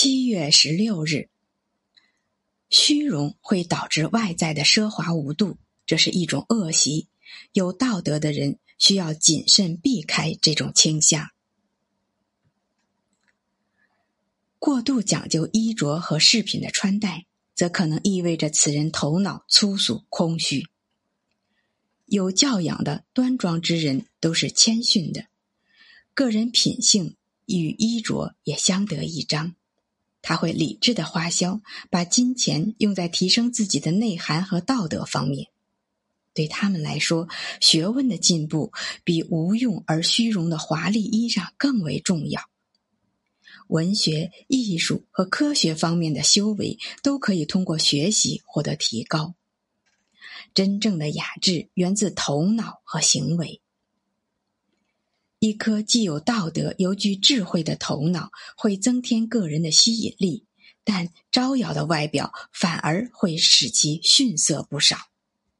七月十六日，虚荣会导致外在的奢华无度，这是一种恶习。有道德的人需要谨慎避开这种倾向。过度讲究衣着和饰品的穿戴，则可能意味着此人头脑粗俗空虚。有教养的端庄之人都是谦逊的，个人品性与衣着也相得益彰。他会理智的花销，把金钱用在提升自己的内涵和道德方面。对他们来说，学问的进步比无用而虚荣的华丽衣裳更为重要。文学、艺术和科学方面的修为都可以通过学习获得提高。真正的雅致源自头脑和行为。一颗既有道德又具智慧的头脑会增添个人的吸引力，但招摇的外表反而会使其逊色不少。